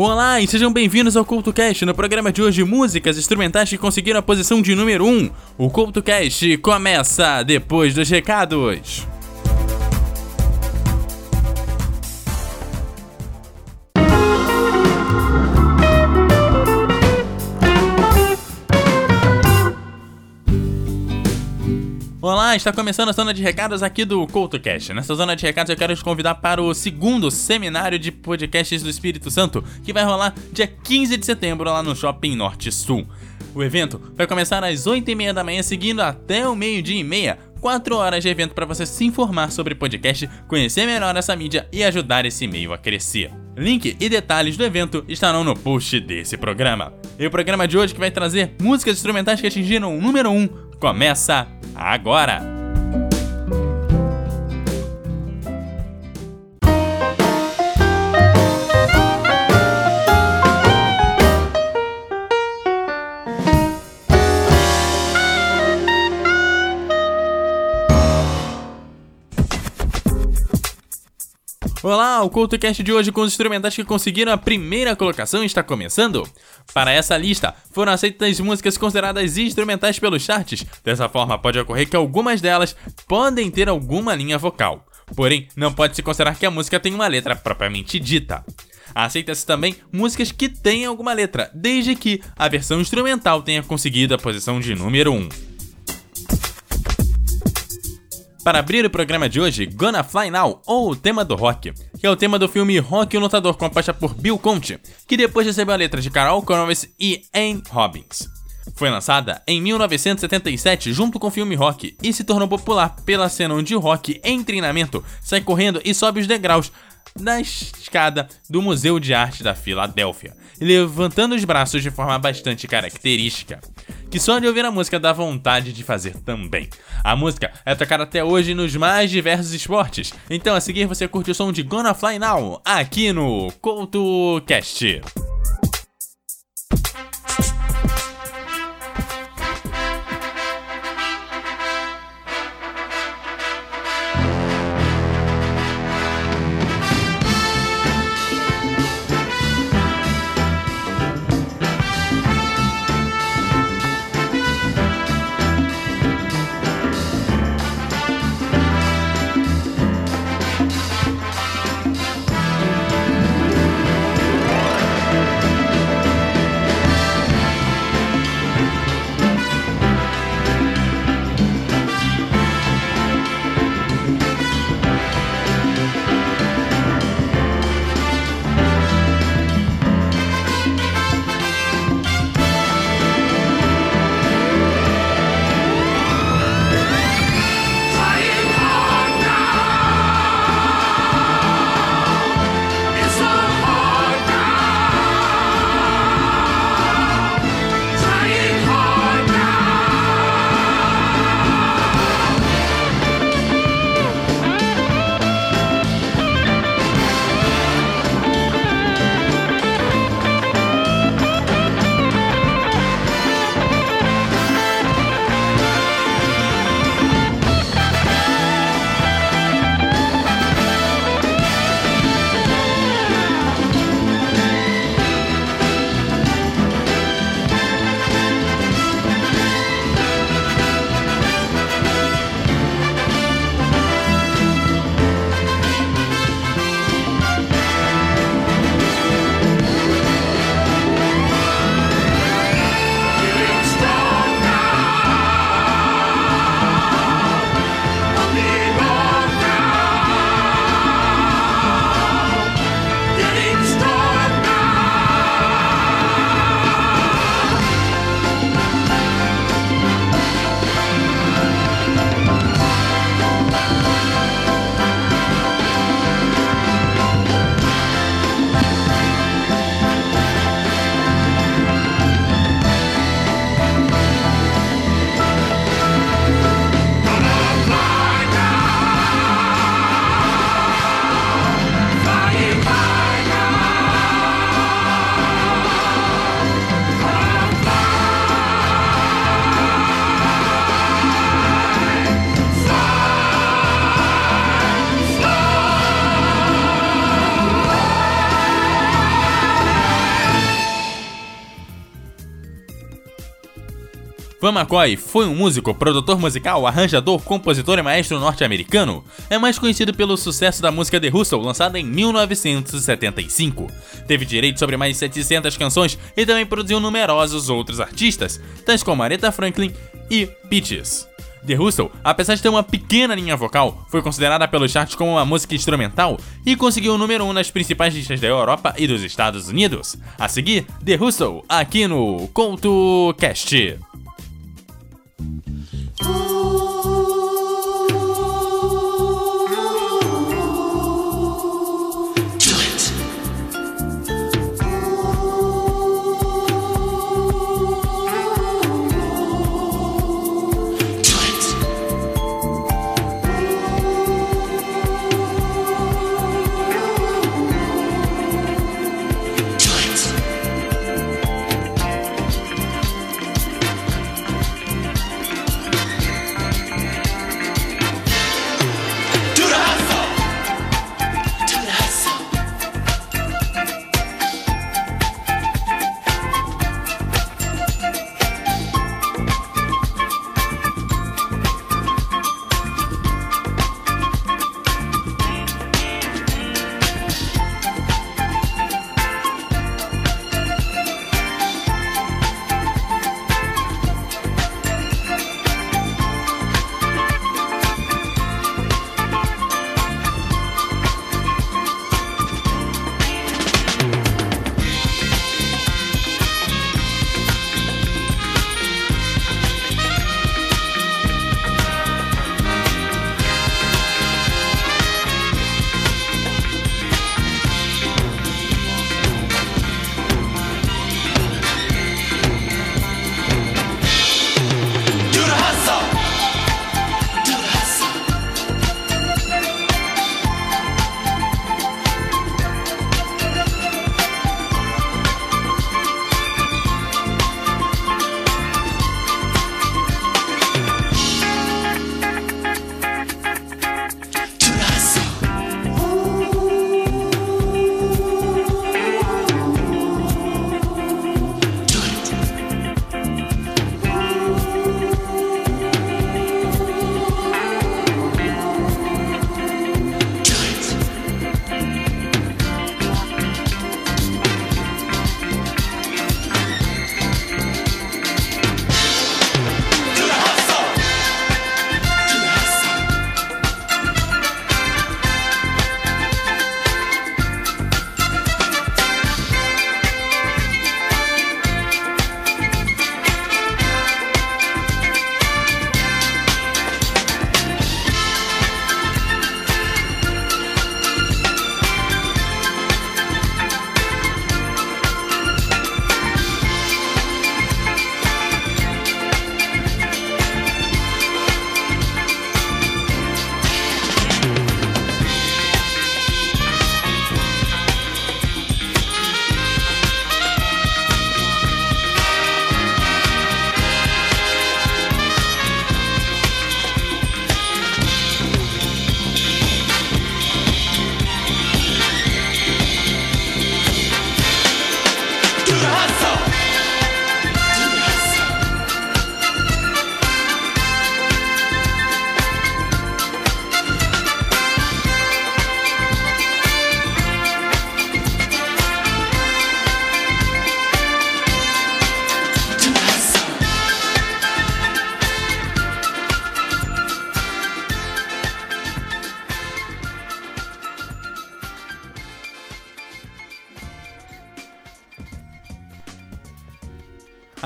Olá e sejam bem-vindos ao CultoCast. No programa de hoje, músicas instrumentais que conseguiram a posição de número 1. O CultoCast começa depois dos recados. Olá, está começando a zona de recados aqui do CoutoCast. Nessa zona de recados eu quero te convidar para o segundo seminário de podcasts do Espírito Santo, que vai rolar dia 15 de setembro lá no Shopping Norte Sul. O evento vai começar às 8h30 da manhã, seguindo até o meio-dia e meia. 4 horas de evento para você se informar sobre podcast, conhecer melhor essa mídia e ajudar esse meio a crescer. Link e detalhes do evento estarão no post desse programa. E o programa de hoje que vai trazer músicas instrumentais que atingiram o número 1 começa agora! Olá, o CultoCast de hoje com os instrumentais que conseguiram a primeira colocação está começando. Para essa lista, foram aceitas músicas consideradas instrumentais pelos charts. Dessa forma, pode ocorrer que algumas delas podem ter alguma linha vocal. Porém, não pode se considerar que a música tem uma letra propriamente dita. Aceita-se também músicas que têm alguma letra, desde que a versão instrumental tenha conseguido a posição de número 1. Para abrir o programa de hoje, Gonna Fly Now, ou o tema do rock, que é o tema do filme Rock o Lutador, composta por Bill Conti, que depois recebeu a letra de Carol Connors e Anne Robbins. Foi lançada em 1977 junto com o filme Rock e se tornou popular pela cena onde o Rock, em treinamento, sai correndo e sobe os degraus da escada do Museu de Arte da Filadélfia, levantando os braços de forma bastante característica que só de ouvir a música dá vontade de fazer também. A música é tocada até hoje nos mais diversos esportes, então a seguir você curte o som de Gonna Fly Now aqui no CoutoCast. Van McCoy foi um músico, produtor musical, arranjador, compositor e maestro norte-americano. É mais conhecido pelo sucesso da música The Hustle, lançada em 1975. Teve direito sobre mais de 700 canções e também produziu numerosos outros artistas, tais como Aretha Franklin e Peaches. The Hustle, apesar de ter uma pequena linha vocal, foi considerada pelos charts como uma música instrumental e conseguiu o número 1 um nas principais listas da Europa e dos Estados Unidos. A seguir, The Hustle, aqui no CoutoCast.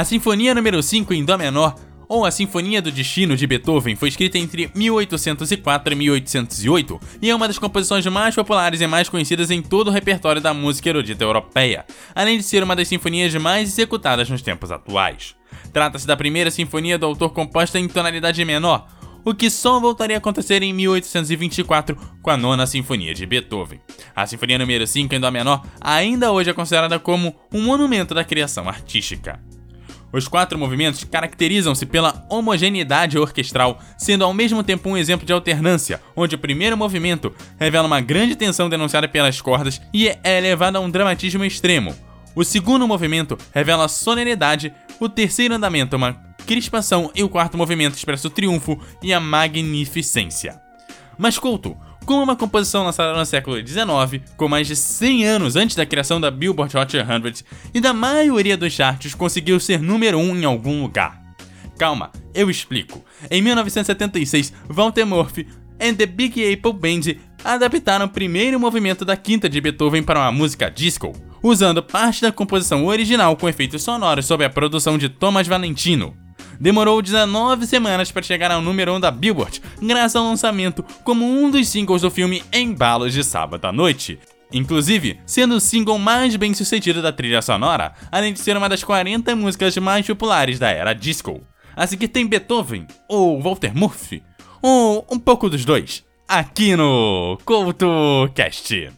A Sinfonia número 5 em Dó menor, ou a Sinfonia do Destino de Beethoven, foi escrita entre 1804 e 1808 e é uma das composições mais populares e mais conhecidas em todo o repertório da música erudita europeia, além de ser uma das sinfonias mais executadas nos tempos atuais. Trata-se da primeira sinfonia do autor composta em tonalidade menor, o que só voltaria a acontecer em 1824 com a nona sinfonia de Beethoven. A sinfonia número 5 em Dó menor ainda hoje é considerada como um monumento da criação artística. Os quatro movimentos caracterizam-se pela homogeneidade orquestral, sendo ao mesmo tempo um exemplo de alternância, onde o primeiro movimento revela uma grande tensão denunciada pelas cordas e é elevado a um dramatismo extremo. O segundo movimento revela solenidade, o terceiro andamento uma crispação e o quarto movimento expressa o triunfo e a magnificência. Mas culto, com uma composição lançada no século XIX, com mais de 100 anos antes da criação da Billboard Hot 100 e da maioria dos charts, conseguiu ser número 1 um em algum lugar. Calma, eu explico. Em 1976, Walter Murphy and the Big Apple Band adaptaram o primeiro movimento da quinta de Beethoven para uma música disco, usando parte da composição original com efeitos sonoros sob a produção de Thomas Valentino. Demorou 19 semanas para chegar ao número 1 da Billboard, graças ao lançamento como um dos singles do filme Embalos de Sábado à Noite. Inclusive, sendo o single mais bem sucedido da trilha sonora, além de ser uma das 40 músicas mais populares da era disco. A seguir tem Beethoven, ou Walter Murphy, ou um pouco dos dois, aqui no CoutoCast.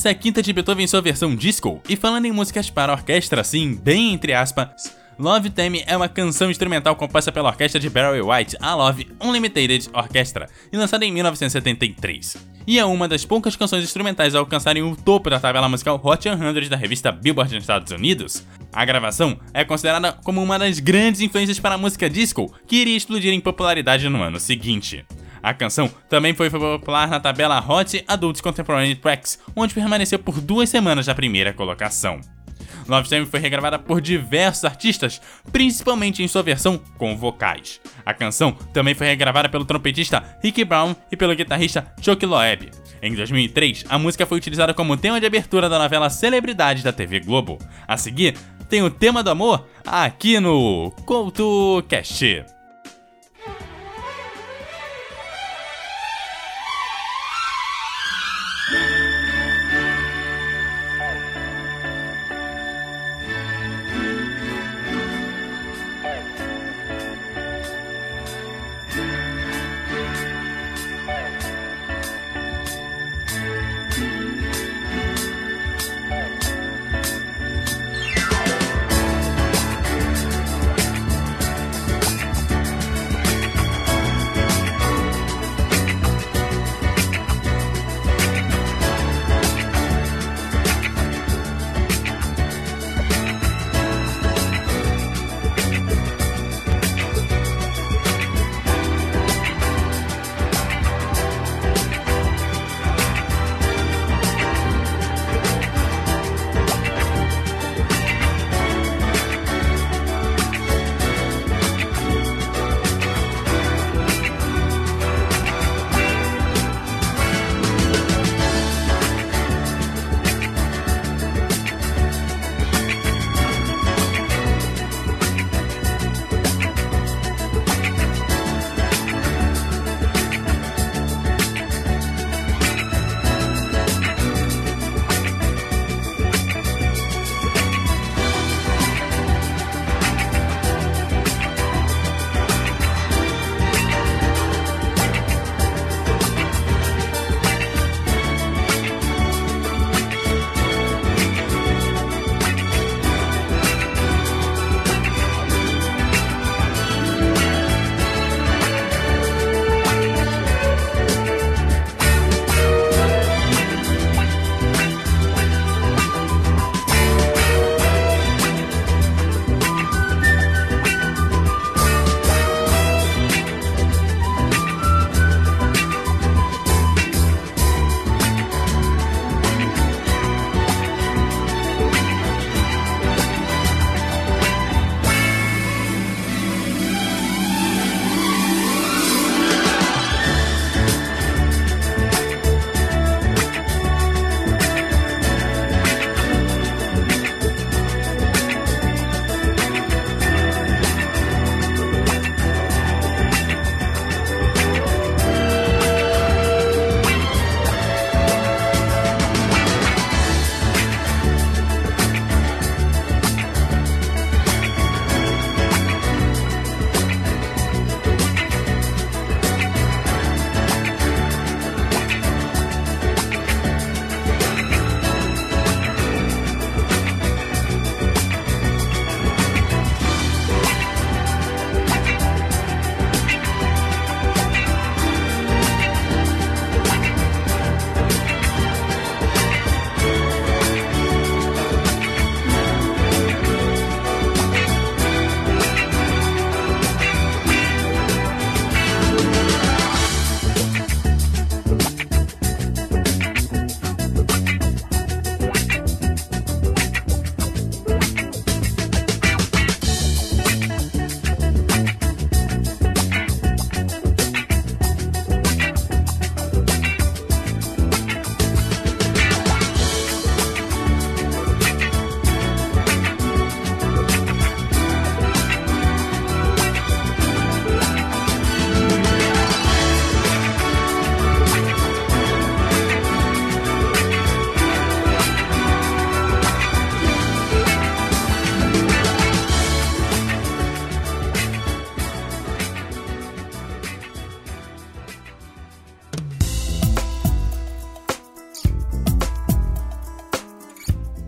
Essa é a quinta de Beethoven em sua versão disco, e falando em músicas para orquestra, assim, bem entre aspas, Love Theme é uma canção instrumental composta pela orquestra de Barry White, a Love Unlimited Orchestra, e lançada em 1973. E é uma das poucas canções instrumentais a alcançarem o topo da tabela musical Hot 100 da revista Billboard nos Estados Unidos. A gravação é considerada como uma das grandes influências para a música disco, que iria explodir em popularidade no ano seguinte. A canção também foi popular na tabela Hot Adult Contemporary Tracks, onde permaneceu por duas semanas na primeira colocação. Love Time foi regravada por diversos artistas, principalmente em sua versão com vocais. A canção também foi regravada pelo trompetista Rick Brown e pelo guitarrista Chuck Loeb. Em 2003, a música foi utilizada como tema de abertura da novela Celebridade da TV Globo. A seguir, tem o tema do amor aqui no CoutoCast.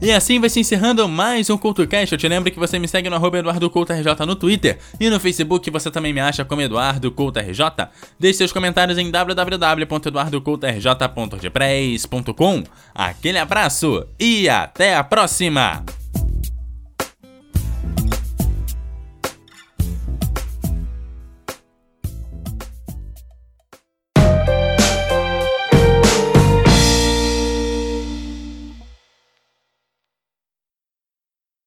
E assim vai se encerrando mais um CultoCast. Eu te lembro que você me segue no arroba EduardoCultoRJ no Twitter e no Facebook você também me acha como EduardoCultoRJ. Deixe seus comentários em www.eduardocultorj.wordpress.com. Aquele abraço e até a próxima!